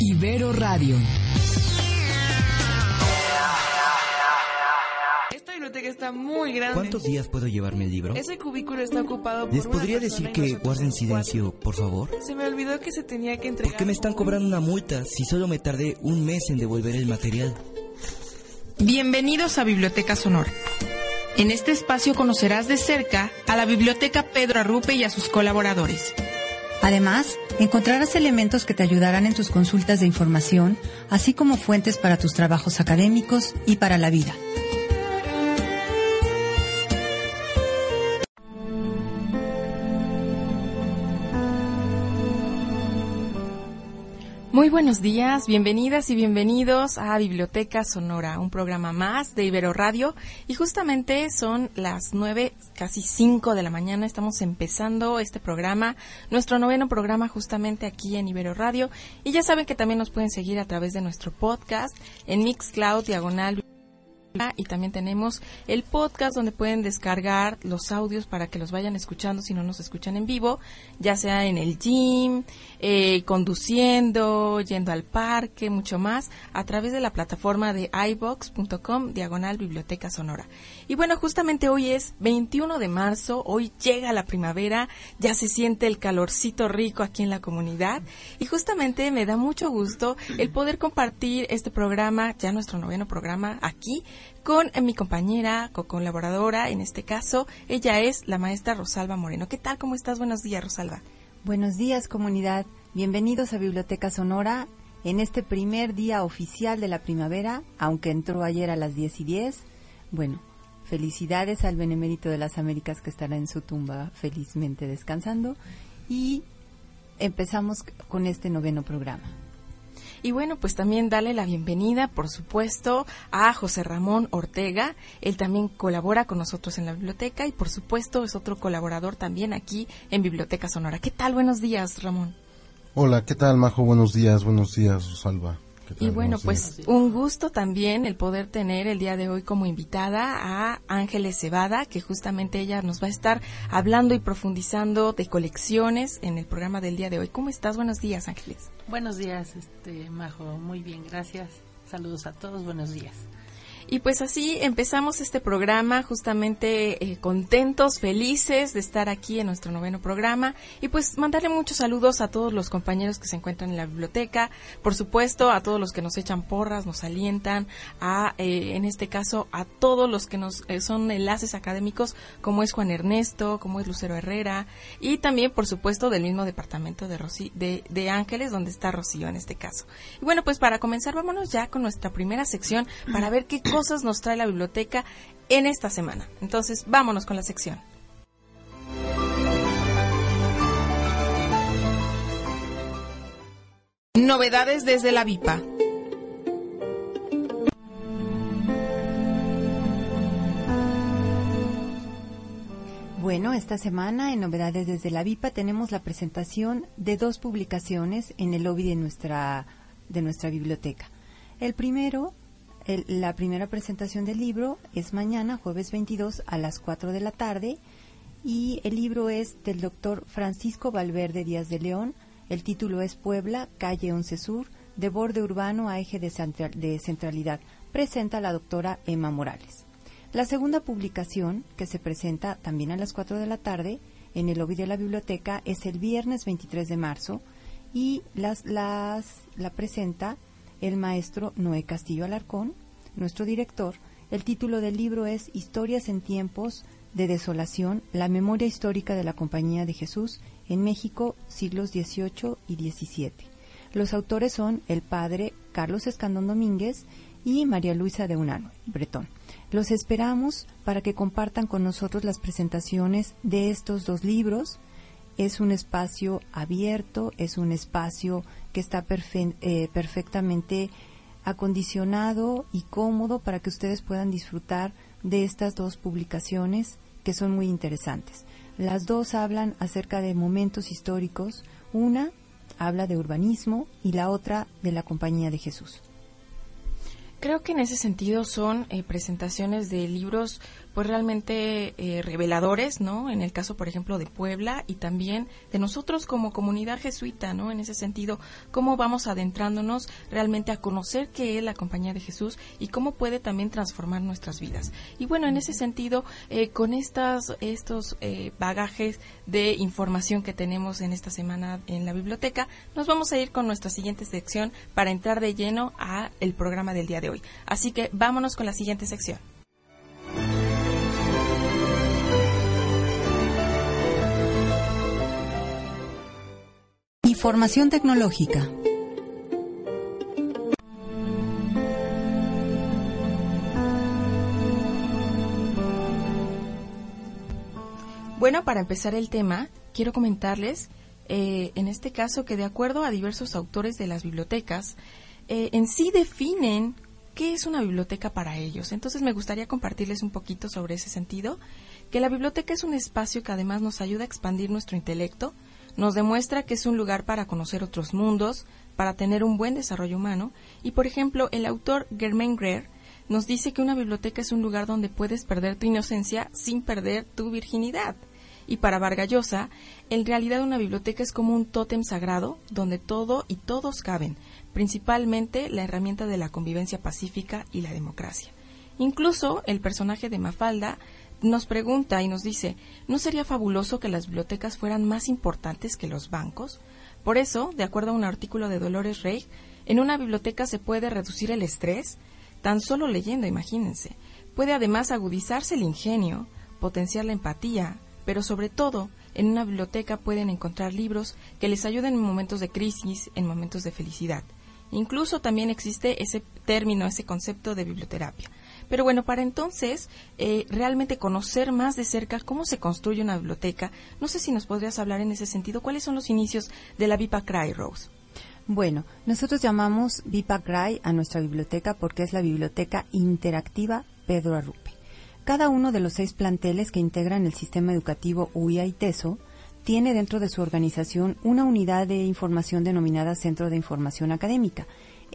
Ibero Radio. Esta biblioteca está muy grande. ¿Cuántos días puedo llevarme el libro? Ese cubículo está ocupado por ¿Les podría decir que guarden cuatro. silencio, por favor? Se me olvidó que se tenía que entregar. ¿Por qué me están cobrando una multa si solo me tardé un mes en devolver el material? Bienvenidos a Biblioteca Sonora. En este espacio conocerás de cerca a la Biblioteca Pedro Arrupe y a sus colaboradores. Además, encontrarás elementos que te ayudarán en tus consultas de información, así como fuentes para tus trabajos académicos y para la vida. Muy buenos días, bienvenidas y bienvenidos a Biblioteca Sonora, un programa más de Ibero Radio. Y justamente son las nueve, casi cinco de la mañana. Estamos empezando este programa, nuestro noveno programa justamente aquí en Ibero Radio. Y ya saben que también nos pueden seguir a través de nuestro podcast en Mixcloud Diagonal y también tenemos el podcast donde pueden descargar los audios para que los vayan escuchando si no nos escuchan en vivo, ya sea en el gym, eh, conduciendo, yendo al parque, mucho más, a través de la plataforma de ibox.com diagonal biblioteca sonora. Y bueno, justamente hoy es 21 de marzo, hoy llega la primavera, ya se siente el calorcito rico aquí en la comunidad y justamente me da mucho gusto el poder compartir este programa, ya nuestro noveno programa aquí, con eh, mi compañera, co-colaboradora, en este caso, ella es la maestra Rosalba Moreno. ¿Qué tal? ¿Cómo estás? Buenos días, Rosalba. Buenos días, comunidad. Bienvenidos a Biblioteca Sonora en este primer día oficial de la primavera, aunque entró ayer a las 10 y 10. Bueno, felicidades al Benemérito de las Américas que estará en su tumba felizmente descansando. Y empezamos con este noveno programa. Y bueno, pues también darle la bienvenida, por supuesto, a José Ramón Ortega. Él también colabora con nosotros en la biblioteca y, por supuesto, es otro colaborador también aquí en Biblioteca Sonora. ¿Qué tal? Buenos días, Ramón. Hola, ¿qué tal, Majo? Buenos días, buenos días, Rosalba. Y bueno, pues un gusto también el poder tener el día de hoy como invitada a Ángeles Cebada, que justamente ella nos va a estar hablando y profundizando de colecciones en el programa del día de hoy. ¿Cómo estás? Buenos días, Ángeles. Buenos días, este Majo, muy bien, gracias. Saludos a todos, buenos días. Y pues así empezamos este programa, justamente eh, contentos, felices de estar aquí en nuestro noveno programa. Y pues mandarle muchos saludos a todos los compañeros que se encuentran en la biblioteca, por supuesto a todos los que nos echan porras, nos alientan, a eh, en este caso a todos los que nos eh, son enlaces académicos, como es Juan Ernesto, como es Lucero Herrera, y también por supuesto del mismo departamento de, Rosy- de, de Ángeles, donde está Rocío en este caso. Y bueno, pues para comenzar, vámonos ya con nuestra primera sección para ver qué cosas nos trae la biblioteca en esta semana. Entonces, vámonos con la sección. Novedades desde la VIPA. Bueno, esta semana en Novedades desde la VIPA tenemos la presentación de dos publicaciones en el lobby de nuestra, de nuestra biblioteca. El primero, el- la primera presentación del libro es mañana, jueves 22 a las 4 de la tarde y el libro es del doctor Francisco Valverde Díaz de León. El título es Puebla, calle 11 Sur, de borde urbano a eje de, centra- de centralidad. Presenta la doctora Emma Morales. La segunda publicación, que se presenta también a las 4 de la tarde en el lobby de la biblioteca, es el viernes 23 de marzo y las, las, la presenta el maestro Noé Castillo Alarcón, nuestro director. El título del libro es Historias en tiempos de desolación, la memoria histórica de la Compañía de Jesús en México, siglos XVIII y XVII. Los autores son el padre Carlos Escandón Domínguez y María Luisa de Unano, Bretón. Los esperamos para que compartan con nosotros las presentaciones de estos dos libros. Es un espacio abierto, es un espacio que está eh, perfectamente acondicionado y cómodo para que ustedes puedan disfrutar de estas dos publicaciones que son muy interesantes. Las dos hablan acerca de momentos históricos. Una habla de urbanismo y la otra de la Compañía de Jesús. Creo que en ese sentido son eh, presentaciones de libros pues realmente eh, reveladores, ¿no? En el caso, por ejemplo, de Puebla y también de nosotros como comunidad jesuita, ¿no? En ese sentido, cómo vamos adentrándonos realmente a conocer qué es la compañía de Jesús y cómo puede también transformar nuestras vidas. Y bueno, en ese sentido, eh, con estas, estos eh, bagajes de información que tenemos en esta semana en la biblioteca, nos vamos a ir con nuestra siguiente sección para entrar de lleno a el programa del día de hoy. Así que vámonos con la siguiente sección. Información tecnológica. Bueno, para empezar el tema, quiero comentarles, eh, en este caso, que de acuerdo a diversos autores de las bibliotecas, eh, en sí definen qué es una biblioteca para ellos. Entonces me gustaría compartirles un poquito sobre ese sentido, que la biblioteca es un espacio que además nos ayuda a expandir nuestro intelecto, nos demuestra que es un lugar para conocer otros mundos, para tener un buen desarrollo humano, y por ejemplo, el autor Germain Greer nos dice que una biblioteca es un lugar donde puedes perder tu inocencia sin perder tu virginidad. Y para Vargallosa, en realidad una biblioteca es como un tótem sagrado donde todo y todos caben, principalmente la herramienta de la convivencia pacífica y la democracia. Incluso el personaje de Mafalda nos pregunta y nos dice, ¿no sería fabuloso que las bibliotecas fueran más importantes que los bancos? Por eso, de acuerdo a un artículo de Dolores Rey, en una biblioteca se puede reducir el estrés, tan solo leyendo, imagínense. Puede además agudizarse el ingenio, potenciar la empatía, pero sobre todo, en una biblioteca pueden encontrar libros que les ayuden en momentos de crisis, en momentos de felicidad. Incluso también existe ese término, ese concepto de biblioterapia. Pero bueno, para entonces eh, realmente conocer más de cerca cómo se construye una biblioteca, no sé si nos podrías hablar en ese sentido, ¿cuáles son los inicios de la Vipa Cry, Rose? Bueno, nosotros llamamos Vipa Cry a nuestra biblioteca porque es la biblioteca interactiva Pedro Arrupe. Cada uno de los seis planteles que integran el sistema educativo UIA y TESO tiene dentro de su organización una unidad de información denominada Centro de Información Académica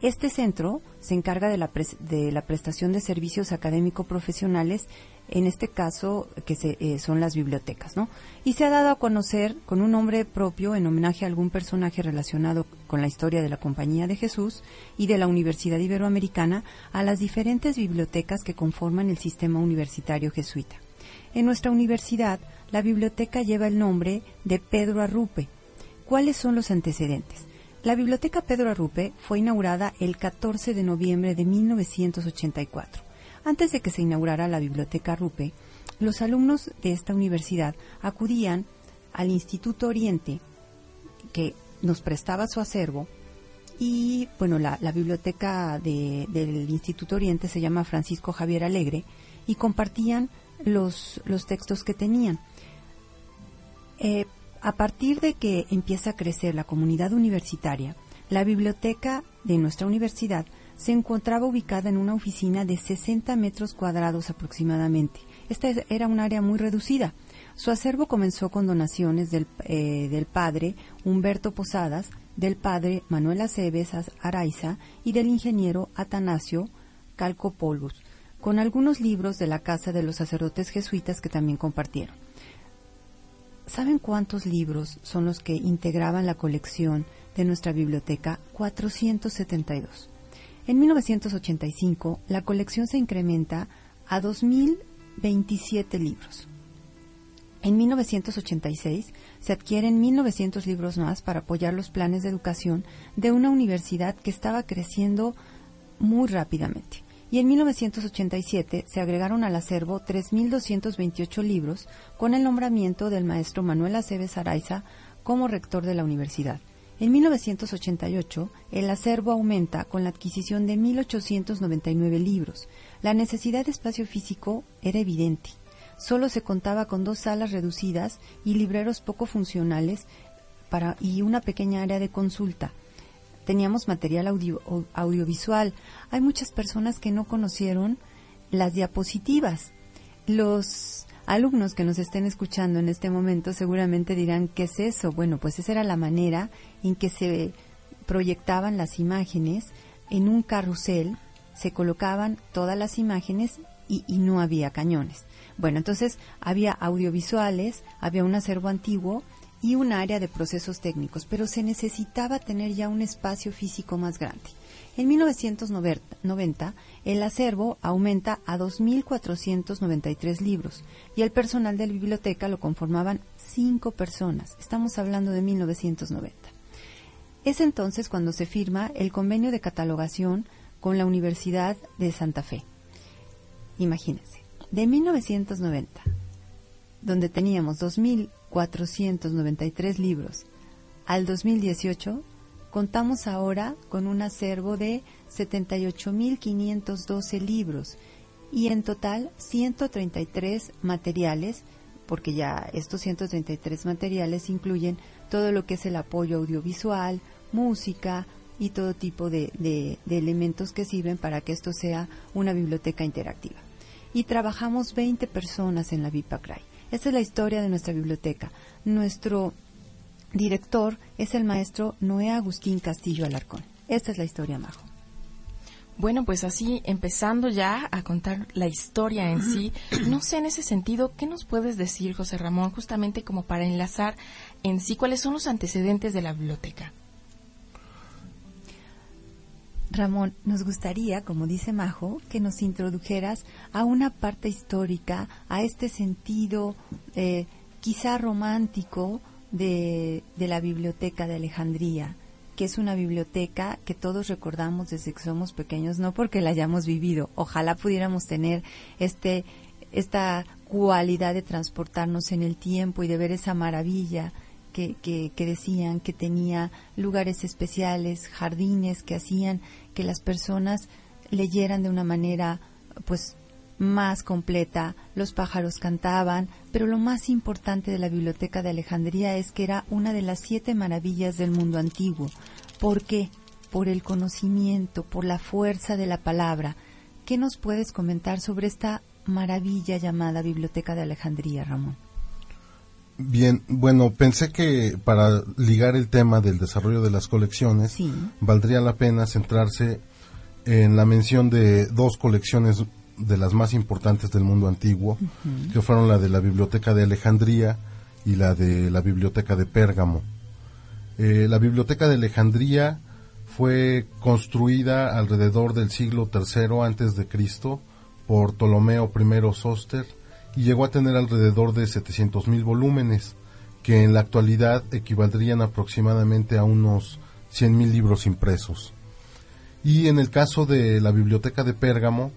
este centro se encarga de la, de la prestación de servicios académico-profesionales, en este caso que se, eh, son las bibliotecas, ¿no? Y se ha dado a conocer con un nombre propio en homenaje a algún personaje relacionado con la historia de la Compañía de Jesús y de la Universidad Iberoamericana a las diferentes bibliotecas que conforman el sistema universitario jesuita. En nuestra universidad, la biblioteca lleva el nombre de Pedro Arrupe. ¿Cuáles son los antecedentes? La Biblioteca Pedro Arrupe fue inaugurada el 14 de noviembre de 1984. Antes de que se inaugurara la Biblioteca Arrupe, los alumnos de esta universidad acudían al Instituto Oriente, que nos prestaba su acervo, y bueno, la, biblioteca del Instituto Oriente se llama Francisco Javier Alegre, y compartían los, textos que tenían. Eh, a partir de que empieza a crecer la comunidad universitaria, la biblioteca de nuestra universidad se encontraba ubicada en una oficina de 60 metros cuadrados aproximadamente. Esta era un área muy reducida. Su acervo comenzó con donaciones del, eh, padre Humberto Posadas, del padre Manuel Aceves Araiza y del ingeniero Atanasio Calcopolvus, con algunos libros de la Casa de los Sacerdotes Jesuitas que también compartieron. ¿Saben cuántos libros son los que integraban la colección de nuestra biblioteca? 472. En 1985, la colección se incrementa a 2.027 libros. En 1986 se adquieren 1.900 libros más para apoyar los planes de educación de una universidad que estaba creciendo muy rápidamente y en 1987 se agregaron al acervo 3.228 libros con el nombramiento del maestro Manuel Aceves Araiza como rector de la universidad. En 1988, el acervo aumenta con la adquisición de 1.899 libros. La necesidad de espacio físico era evidente. Solo se contaba con dos salas reducidas y libreros poco funcionales y una pequeña área de consulta. Teníamos material audio- audiovisual. Hay muchas personas que no conocieron las diapositivas. Los alumnos que nos estén escuchando en este momento seguramente dirán, ¿qué es eso? Bueno, pues esa era la manera en que se proyectaban las imágenes en un carrusel, se colocaban todas las imágenes y, y no había cañones. Bueno, entonces había audiovisuales, había un acervo antiguo y un área de procesos técnicos, pero se necesitaba tener ya un espacio físico más grande. En 1990, el acervo aumenta a 2.493 libros y el personal de la biblioteca lo conformaban cinco personas. Estamos hablando de 1990. Es entonces cuando se firma el convenio de catalogación con la Universidad de Santa Fe. Imagínense, de 1990, donde teníamos 2.493 libros, al 2018, contamos ahora con un acervo de 78.512 libros y en total 133 materiales, porque ya estos 133 materiales incluyen todo lo que es el apoyo audiovisual, música y todo tipo de, elementos que sirven para que esto sea una biblioteca interactiva. Y trabajamos 20 personas en la Vipacray. Esta es la historia de nuestra biblioteca. Nuestro director es el maestro Noé Agustín Castillo Alarcón. Esta es la historia, Majo. Bueno, pues así, empezando ya a contar la historia en sí, no sé en ese sentido, ¿qué nos puedes decir, José Ramón, justamente como para enlazar en sí cuáles son los antecedentes de la biblioteca? Ramón, nos gustaría, como dice Majo, que nos introdujeras a una parte histórica, a este sentido eh, quizá romántico de, de la Biblioteca de Alejandría, que es una biblioteca que todos recordamos desde que somos pequeños, no porque la hayamos vivido. Ojalá pudiéramos tener este, esta cualidad de transportarnos en el tiempo y de ver esa maravilla que, que, que decían que tenía lugares especiales, jardines que hacían que las personas leyeran de una manera pues más completa, los pájaros cantaban, pero lo más importante de la Biblioteca de Alejandría es que era una de las siete maravillas del mundo antiguo. ¿Por qué? Por el conocimiento, por la fuerza de la palabra. ¿Qué nos puedes comentar sobre esta maravilla llamada Biblioteca de Alejandría, Ramón? Bien, bueno, pensé que para ligar el tema del desarrollo de las colecciones, Sí. valdría la pena centrarse en la mención de dos colecciones de las más importantes del mundo antiguo, que fueron la de la Biblioteca de Alejandría y la de la Biblioteca de Pérgamo. Eh, la Biblioteca de Alejandría fue construida alrededor del siglo III antes de Cristo por Ptolomeo I Soster y llegó a tener alrededor de 700.000 volúmenes, que en la actualidad equivaldrían aproximadamente a unos 100.000 libros impresos. Y en el caso de la Biblioteca de Pérgamo,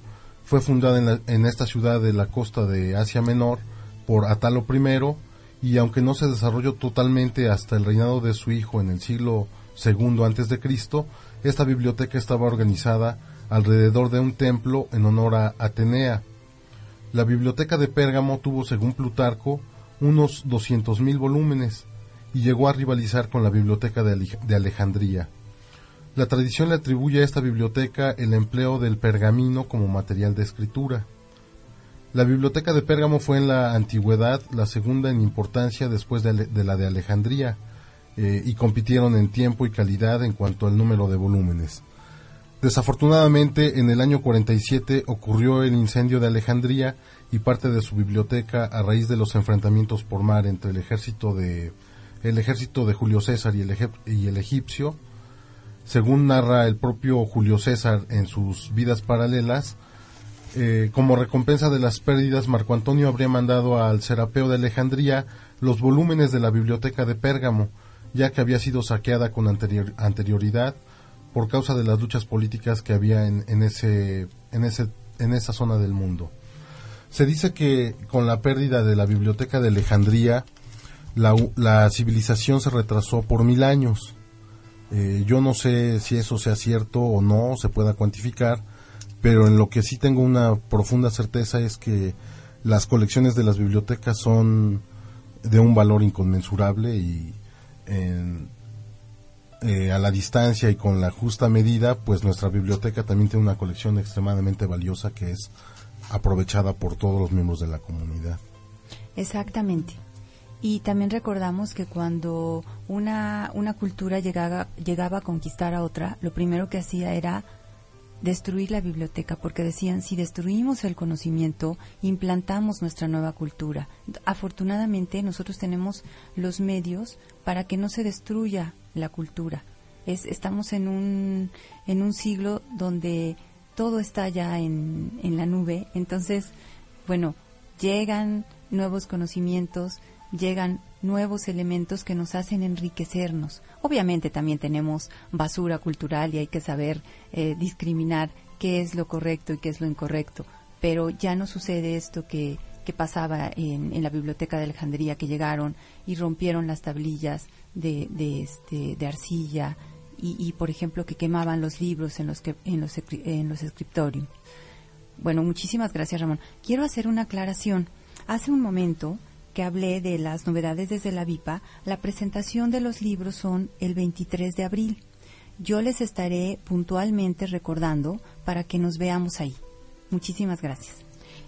fue fundada en, la- en esta ciudad de la costa de Asia Menor por Atalo I y aunque no se desarrolló totalmente hasta el reinado de su hijo en el siglo II antes de Cristo, esta biblioteca estaba organizada alrededor de un templo en honor a Atenea. La biblioteca de Pérgamo tuvo, según Plutarco, unos 200.000 volúmenes y llegó a rivalizar con la biblioteca de Ale- de Alejandría. La tradición le atribuye a esta biblioteca el empleo del pergamino como material de escritura. La biblioteca de Pérgamo fue en la antigüedad la segunda en importancia después de la de Alejandría eh, y compitieron en tiempo y calidad en cuanto al número de volúmenes. Desafortunadamente, en el año 47 ocurrió el incendio de Alejandría y parte de su biblioteca a raíz de los enfrentamientos por mar entre el ejército de el ejército de Julio César y el, egipcio. Según narra el propio Julio César en sus vidas paralelas, eh, como recompensa de las pérdidas, Marco Antonio habría mandado al Serapeo de Alejandría los volúmenes de la biblioteca de Pérgamo, ya que había sido saqueada con anterior- anterioridad por causa de las luchas políticas que había en, en ese, en, ese, en esa zona del mundo. Se dice que con la pérdida de la biblioteca de Alejandría, la, la civilización se retrasó por mil años. Eh, yo no sé si eso sea cierto o no, se pueda cuantificar, pero en lo que sí tengo una profunda certeza es que las colecciones de las bibliotecas son de un valor inconmensurable y en, eh, a la distancia y con la justa medida, pues nuestra biblioteca también tiene una colección extremadamente valiosa que es aprovechada por todos los miembros de la comunidad. Exactamente. Y también recordamos que cuando una, una cultura llegaba, llegaba a conquistar a otra, lo primero que hacía era destruir la biblioteca, porque decían, si destruimos el conocimiento, implantamos nuestra nueva cultura. Afortunadamente, nosotros tenemos los medios para que no se destruya la cultura. Es, estamos en un, en un siglo donde todo está ya en, en la nube, entonces, bueno, llegan nuevos conocimientos, llegan nuevos elementos que nos hacen enriquecernos. Obviamente también tenemos basura cultural y hay que saber eh, discriminar qué es lo correcto y qué es lo incorrecto, pero ya no sucede esto que, que pasaba en, en, la biblioteca de Alejandría, que llegaron y rompieron las tablillas de, de, este, de arcilla y, y, por ejemplo, que quemaban los libros en los, que, en los, en los escritorios. Bueno, muchísimas gracias, Ramón. Quiero hacer una aclaración. Hace un momento que hablé de las novedades desde la VIPA, la presentación de los libros son el 23 de abril. Yo les estaré puntualmente recordando para que nos veamos ahí. Muchísimas gracias.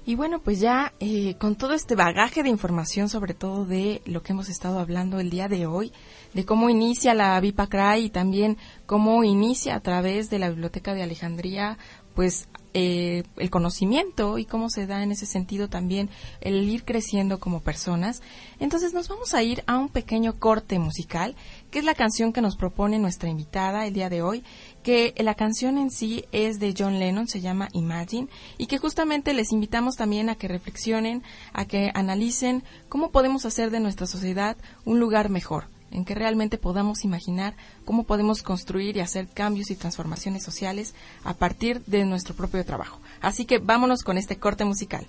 Y bueno, pues ya eh, con todo este bagaje de información, sobre todo de lo que hemos estado hablando el día de hoy, de cómo inicia la VIPA CRAI y también cómo inicia a través de la Biblioteca de Alejandría, pues eh, el conocimiento y cómo se da en ese sentido también el ir creciendo como personas. Entonces nos vamos a ir a un pequeño corte musical, que es la canción que nos propone nuestra invitada el día de hoy, que la canción en sí es de John Lennon, se llama Imagine, y que justamente les invitamos también a que reflexionen, a que analicen cómo podemos hacer de nuestra sociedad un lugar mejor en que realmente podamos imaginar cómo podemos construir y hacer cambios y transformaciones sociales a partir de nuestro propio trabajo. Así que vámonos con este corte musical.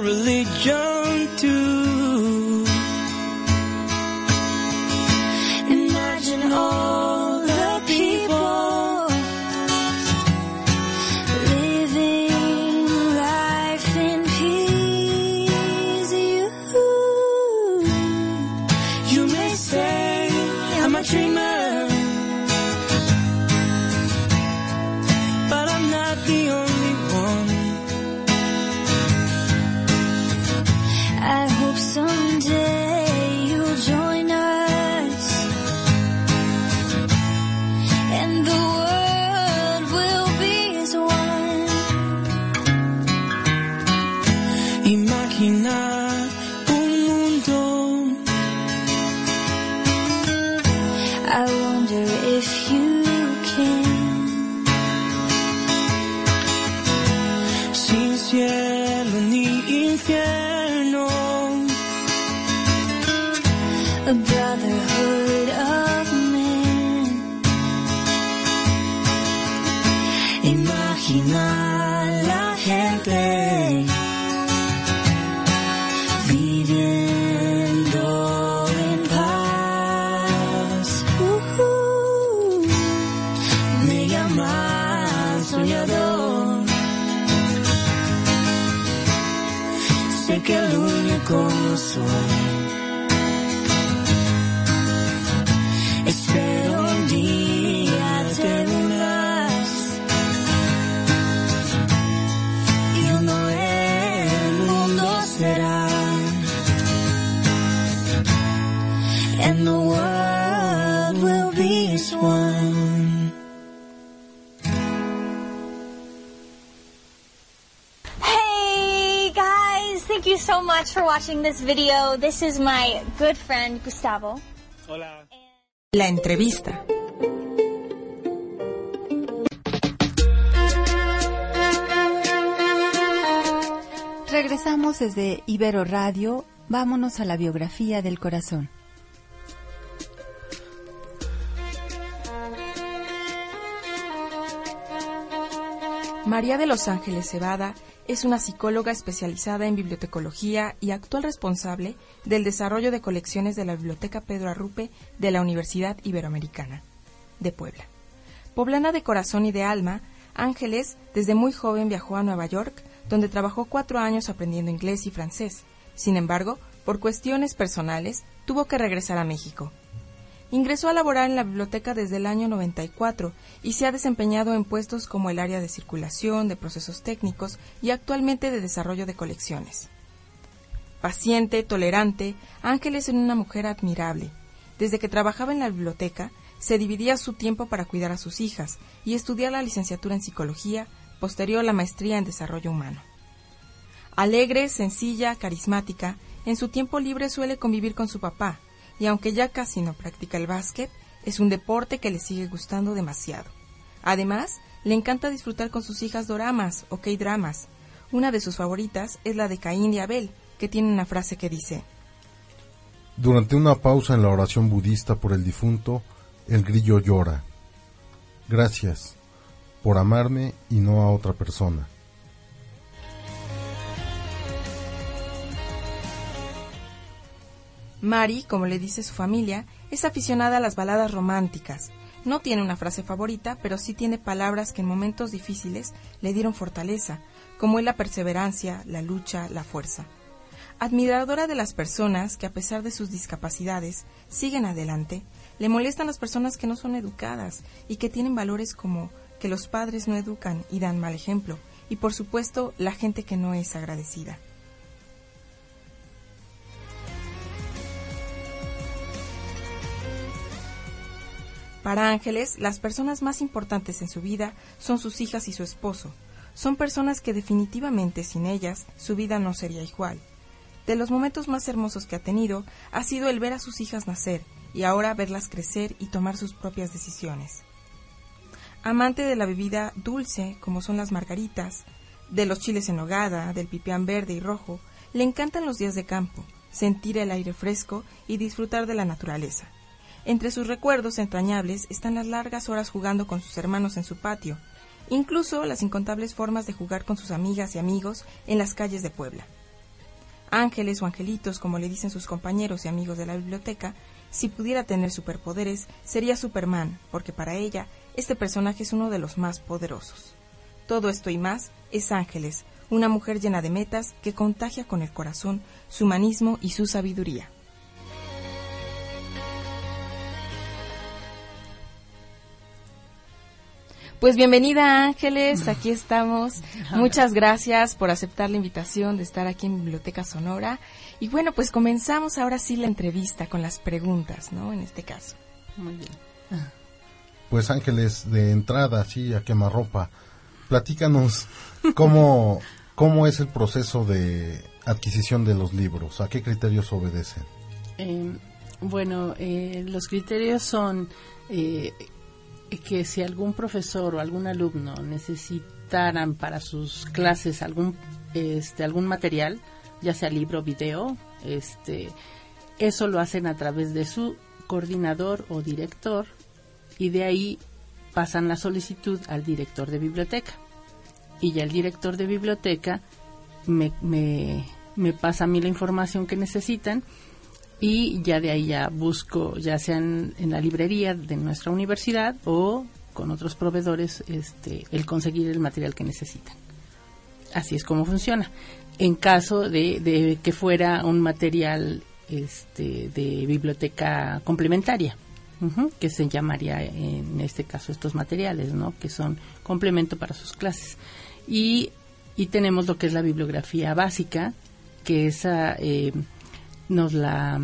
religion too. a brotherhood of men. Imagina la gente viviendo en paz. Uh -huh. Me llaman soñador. Sé que el único soy. So much for watching this video. This is my good friend Gustavo. La entrevista. Regresamos desde Ibero Radio. Vámonos a la biografía del corazón. María de los Ángeles Cebada es una psicóloga especializada en bibliotecología y actual responsable del desarrollo de colecciones de la Biblioteca Pedro Arrupe de la Universidad Iberoamericana de Puebla. Poblana de corazón y de alma, Ángeles desde muy joven viajó a Nueva York, donde trabajó cuatro años aprendiendo inglés y francés. Sin embargo, por cuestiones personales, tuvo que regresar a México. Ingresó a laborar en la biblioteca desde el año 94 y se ha desempeñado en puestos como el área de circulación, de procesos técnicos y actualmente de desarrollo de colecciones. Paciente, tolerante, Ángeles es una mujer admirable. Desde que trabajaba en la biblioteca, se dividía su tiempo para cuidar a sus hijas y estudiar la licenciatura en psicología, posterior la maestría en desarrollo humano. Alegre, sencilla, carismática, en su tiempo libre suele convivir con su papá, y aunque ya casi no practica el básquet, es un deporte que le sigue gustando demasiado. Además, le encanta disfrutar con sus hijas doramas o K-dramas. Una de sus favoritas es la de Caín y Abel, que tiene una frase que dice: Durante una pausa en la oración budista por el difunto, el grillo llora. Gracias por amarme y no a otra persona. Mari, como le dice su familia, es aficionada a las baladas románticas. No tiene una frase favorita, pero sí tiene palabras que en momentos difíciles le dieron fortaleza, como es la perseverancia, la lucha, la fuerza. Admiradora de las personas que a pesar de sus discapacidades siguen adelante, le molestan las personas que no son educadas y que tienen valores como que los padres no educan y dan mal ejemplo, y por supuesto la gente que no es agradecida. Para Ángeles, las personas más importantes en su vida son sus hijas y su esposo. Son personas que definitivamente sin ellas su vida no sería igual. De los momentos más hermosos que ha tenido ha sido el ver a sus hijas nacer y ahora verlas crecer y tomar sus propias decisiones. Amante de la bebida dulce, como son las margaritas, de los chiles en nogada, del pipián verde y rojo, le encantan los días de campo, sentir el aire fresco y disfrutar de la naturaleza. Entre sus recuerdos entrañables están las largas horas jugando con sus hermanos en su patio, incluso las incontables formas de jugar con sus amigas y amigos en las calles de Puebla. Ángeles o angelitos, como le dicen sus compañeros y amigos de la biblioteca, si pudiera tener superpoderes, sería Superman, porque para ella este personaje es uno de los más poderosos. Todo esto y más es Ángeles, una mujer llena de metas que contagia con el corazón su humanismo y su sabiduría. Pues bienvenida Ángeles, aquí estamos. Muchas gracias por aceptar la invitación de estar aquí en Biblioteca Sonora. Y bueno, pues comenzamos ahora sí la entrevista con las preguntas, ¿no? En este caso. Muy bien. Pues Ángeles, de entrada, así a quemarropa, platícanos cómo, cómo es el proceso de adquisición de los libros, a qué criterios obedecen. Eh, bueno, eh, los criterios son eh, que si algún profesor o algún alumno necesitaran para sus clases algún este algún material, ya sea libro, video, este eso lo hacen a través de su coordinador o director y de ahí pasan la solicitud al director de biblioteca. Y ya el director de biblioteca me, me, me pasa a mí la información que necesitan y ya de ahí ya busco, ya sean en la librería de nuestra universidad o con otros proveedores, este, el conseguir el material que necesitan. Así es como funciona. en caso de, que fuera un material este, de biblioteca complementaria, que se llamaría en este caso estos materiales, ¿no? que son complemento para sus clases. Y, y tenemos lo que es la bibliografía básica, que esa eh, nos la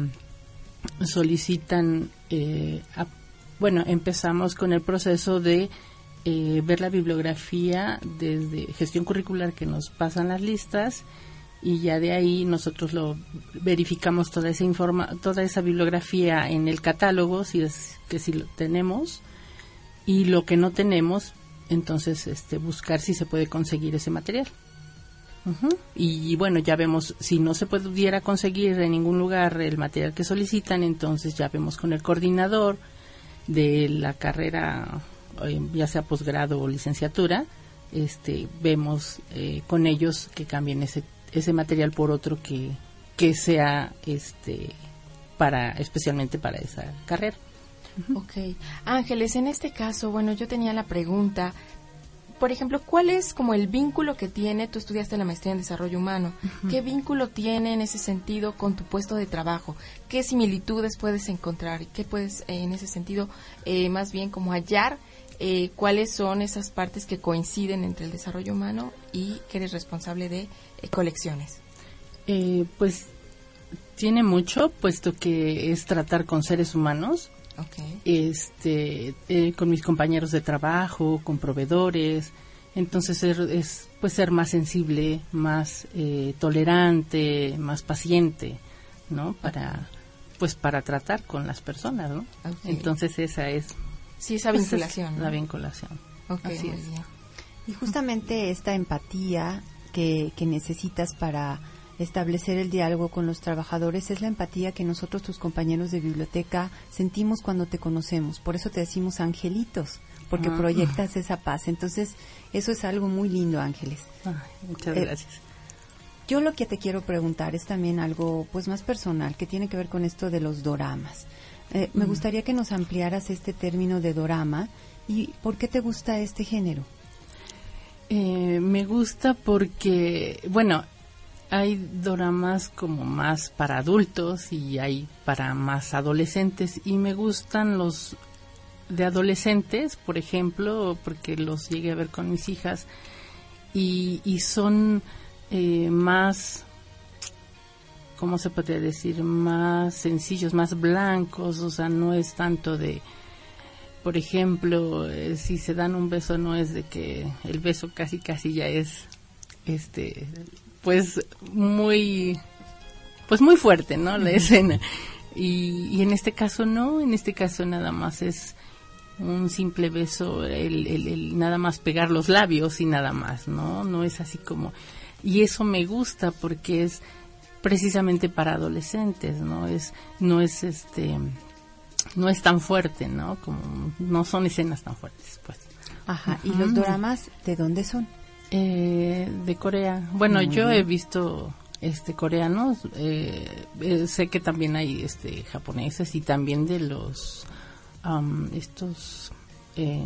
solicitan, eh, bueno, empezamos con el proceso de eh, ver la bibliografía desde gestión curricular que nos pasan las listas y ya de ahí nosotros lo verificamos toda esa informa toda esa bibliografía en el catálogo si es que si lo tenemos y lo que no tenemos entonces este buscar si se puede conseguir ese material Ujú. y, bueno ya vemos si no se pudiera conseguir en ningún lugar el material que solicitan entonces ya vemos con el coordinador de la carrera eh, ya sea posgrado o licenciatura este vemos eh, con ellos que cambien ese ese material por otro que que sea este para especialmente para esa carrera Ok. Ángeles, en este caso, bueno, yo tenía la pregunta, por ejemplo, ¿cuál es como el vínculo que tiene, tú estudiaste la maestría en desarrollo humano, qué vínculo tiene en ese sentido con tu puesto de trabajo? ¿Qué similitudes puedes encontrar? ¿Y qué puedes, eh, en ese sentido, eh, más bien como hallar? eh, ¿Cuáles son esas partes que coinciden entre el desarrollo humano y que eres responsable de eh, colecciones? Eh, pues tiene mucho puesto que es tratar con seres humanos este eh, con mis compañeros de trabajo con proveedores. Entonces ser- es pues ser más sensible más eh, tolerante más paciente no para pues para tratar con las personas no entonces esa es Sí, esa pues, es vinculación, ¿no? la vinculación. Ok, Así muy es. Y justamente esta empatía que, que necesitas para establecer el diálogo con los trabajadores es la empatía que nosotros, tus compañeros de biblioteca, sentimos cuando te conocemos. Por eso te decimos angelitos, porque Ah. proyectas esa paz. Entonces, eso es algo muy lindo, Ángeles. Ay, muchas Eh, gracias Yo lo que te quiero preguntar es también algo pues más personal que tiene que ver con esto de los doramas. Eh, Me gustaría que nos ampliaras este término de dorama y por qué te gusta este género. Eh, me gusta porque, bueno, hay doramas como más para adultos y hay para más adolescentes y me gustan los de adolescentes, por ejemplo, porque los llegué a ver con mis hijas y, y son eh, más, ¿cómo se podría decir? Más sencillos, más blancos, o sea, no es tanto de, por ejemplo, eh, si se dan un beso no es de que el beso casi casi ya es este pues muy pues muy fuerte, ¿no? La escena. Y, y en este caso no, en este caso nada más es un simple beso, el, el- el nada más pegar los labios y nada más, ¿no? No es así como... Y eso me gusta porque es precisamente para adolescentes, ¿no? Es, no es este, no es tan fuerte, ¿no? Como, no son escenas tan fuertes, pues. Ajá. ¿Y los doramas de dónde son? Eh, de Corea. Bueno, yo he visto este coreanos, eh, eh, sé que también hay este japoneses y también de los am, estos eh,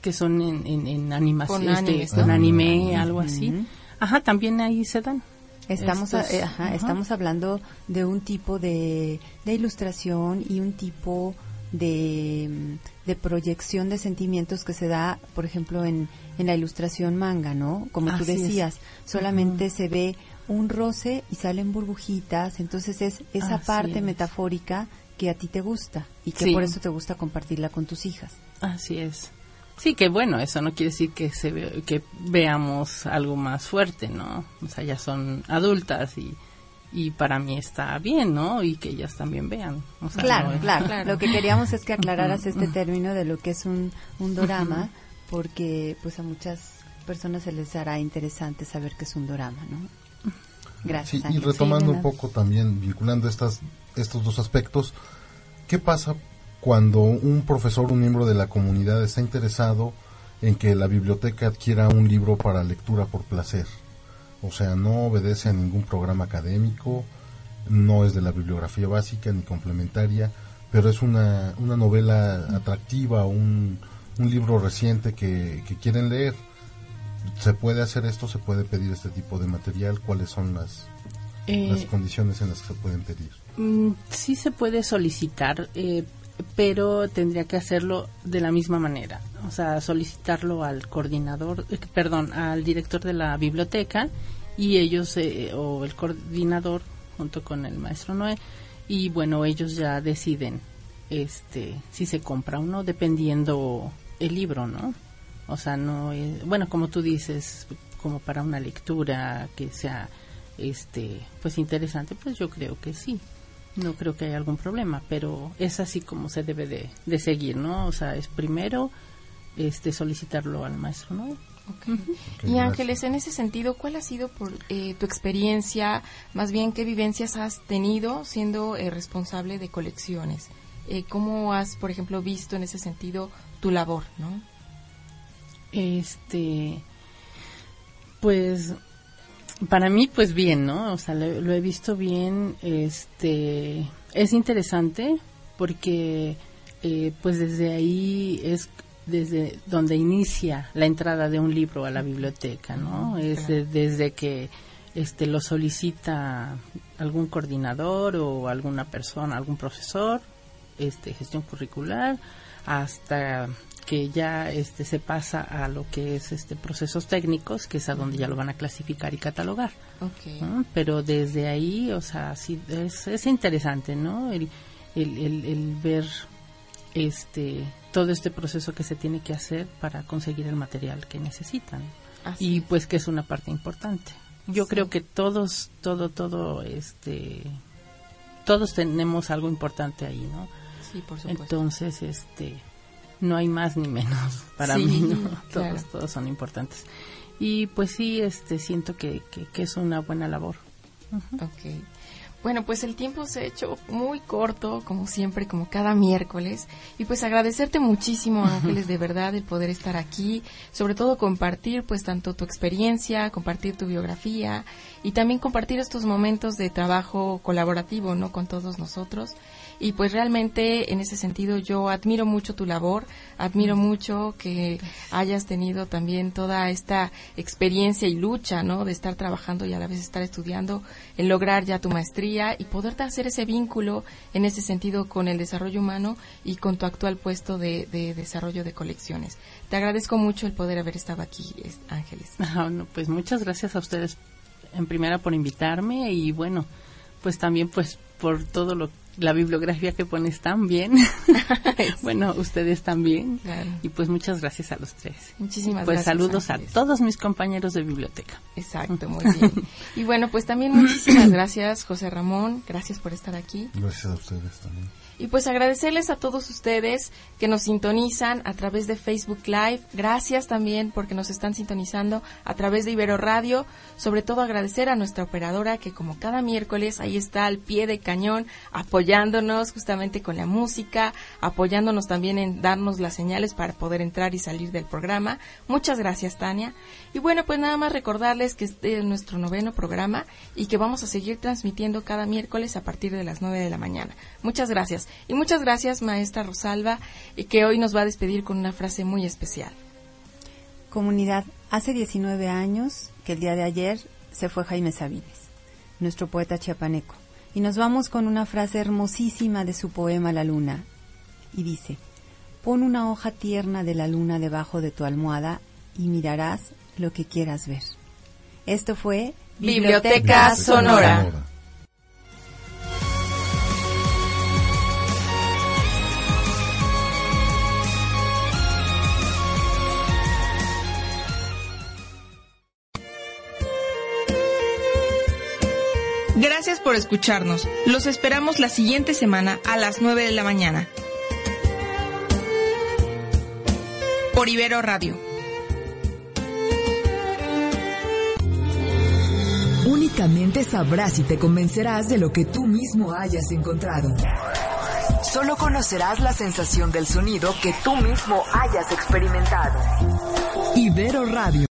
que son en, en, en animación, Con este, animes, con ¿no? anime, algo así. Ajá, también ahí se dan. Estamos, a- Estos- eh, ajá. estamos hablando de un tipo de, de ilustración y un tipo de, mm, de proyección de sentimientos que se da, por ejemplo, en, en la ilustración manga, ¿no? Como tú es. decías, solamente se ve un roce y salen burbujitas, entonces es esa Así parte es. metafórica que a ti te gusta y que Sí. por eso te gusta compartirla con tus hijas. Así es. Sí, que bueno, eso no quiere decir que se ve- que veamos algo más fuerte, ¿no? O sea, ya son adultas y, y para mí está bien, ¿no? Y que ellas también vean. O sea, Claro, no es- claro, Claro. Lo que queríamos es que aclararas este término de lo que es un, un dorama, porque pues a muchas personas se les hará interesante saber qué es un dorama, ¿no? Gracias. Sí, y retomando Sí, un poco también, vinculando estas, estos dos aspectos, ¿qué pasa cuando un profesor, un miembro de la comunidad está interesado en que la biblioteca adquiera un libro para lectura por placer? O sea, no obedece a ningún programa académico, no es de la bibliografía básica ni complementaria, pero es una, una novela atractiva, un, un libro reciente que, que quieren leer. ¿Se puede hacer esto? ¿Se puede pedir este tipo de material? ¿Cuáles son las, Eh, las condiciones en las que se pueden pedir? Mm, sí se puede solicitar, eh, pero tendría que hacerlo de la misma manera. O sea, solicitarlo al coordinador, eh, perdón, al director de la biblioteca y ellos, eh, o el coordinador junto con el maestro Noé, y bueno, ellos ya deciden este si se compra o no, dependiendo el libro, ¿no? O sea, no es, bueno, como tú dices, como para una lectura que sea este pues interesante, pues yo creo que sí. No creo que haya algún problema, pero es así como se debe de, de seguir, ¿no? O sea, es primero este solicitarlo al maestro, ¿no? Y Ángeles, en ese sentido, ¿cuál ha sido por eh, tu experiencia, más bien qué vivencias has tenido siendo eh, responsable de colecciones? Eh, ¿Cómo has, por ejemplo, visto en ese sentido tu labor, no? Este, pues, para mí, pues bien, ¿no? O sea, lo, lo he visto bien. Este, es interesante porque, eh, pues, desde ahí es desde donde inicia la entrada de un libro a la biblioteca, ¿no? Es de- desde que este lo solicita algún coordinador o alguna persona, algún profesor, este gestión curricular, hasta que ya este se pasa a lo que es este procesos técnicos, que es a donde ya lo van a clasificar y catalogar. Ok. ¿no? Pero desde ahí, o sea, sí es, es interesante, ¿no? El, el, el- el ver este todo este proceso que se tiene que hacer para conseguir el material que necesitan Así y pues que es una parte importante. Yo Sí. creo que todos, todo, todo, este, todos tenemos algo importante ahí, ¿no? Sí, por supuesto. Entonces, este, no hay más ni menos para Sí, mí, ¿no? claro. Todos, todos son importantes. Y pues sí, este, siento que, que, que es una buena labor. Ok. Bueno, pues el tiempo se ha hecho muy corto, como siempre, como cada miércoles. Y pues agradecerte muchísimo, Ángeles, de verdad, el poder estar aquí. Sobre todo compartir, pues, tanto tu experiencia, compartir tu biografía y también compartir estos momentos de trabajo colaborativo, ¿no? Con todos nosotros. Y pues realmente en ese sentido yo admiro mucho tu labor, admiro mucho que hayas tenido también toda esta experiencia y lucha, ¿no? De estar trabajando y a la vez estar estudiando, en lograr ya tu maestría y poderte hacer ese vínculo en ese sentido con el desarrollo humano y con tu actual puesto de, de desarrollo de colecciones. Te agradezco mucho el poder haber estado aquí, es- Ángeles. Ah, no, pues muchas gracias a ustedes en primera por invitarme y bueno, pues también pues por todo lo la bibliografía que pones tan bien. bueno, ustedes también. Claro. Y pues muchas gracias a los tres. Muchísimas pues gracias, saludos Ángeles. a todos mis compañeros de biblioteca. Exacto, muy bien. Y bueno, pues también muchísimas gracias, José Ramón. Gracias por estar aquí. Gracias a ustedes también. Y pues agradecerles a todos ustedes que nos sintonizan a través de Facebook Live. Gracias también porque nos están sintonizando a través de Ibero Radio. Sobre todo agradecer a nuestra operadora que como cada miércoles ahí está al pie de cañón apoyándonos justamente con la música, apoyándonos también en darnos las señales para poder entrar y salir del programa. Muchas gracias Tania. Y bueno, pues nada más recordarles que este es nuestro noveno programa y que vamos a seguir transmitiendo cada miércoles a partir de las 9 de la mañana. Muchas gracias. Y muchas gracias, maestra Rosalba, y que hoy nos va a despedir con una frase muy especial. Comunidad, hace 19 años que el día de ayer se fue Jaime Sabines, nuestro poeta chiapaneco, y nos vamos con una frase hermosísima de su poema La Luna, y dice, pon una hoja tierna de la luna debajo de tu almohada y mirarás lo que quieras ver. Esto fue Biblioteca Sonora. Gracias por escucharnos. Los esperamos la siguiente semana a las 9 de la mañana. Por Ibero Radio. Únicamente sabrás y te convencerás de lo que tú mismo hayas encontrado. Solo conocerás la sensación del sonido que tú mismo hayas experimentado. Ibero Radio.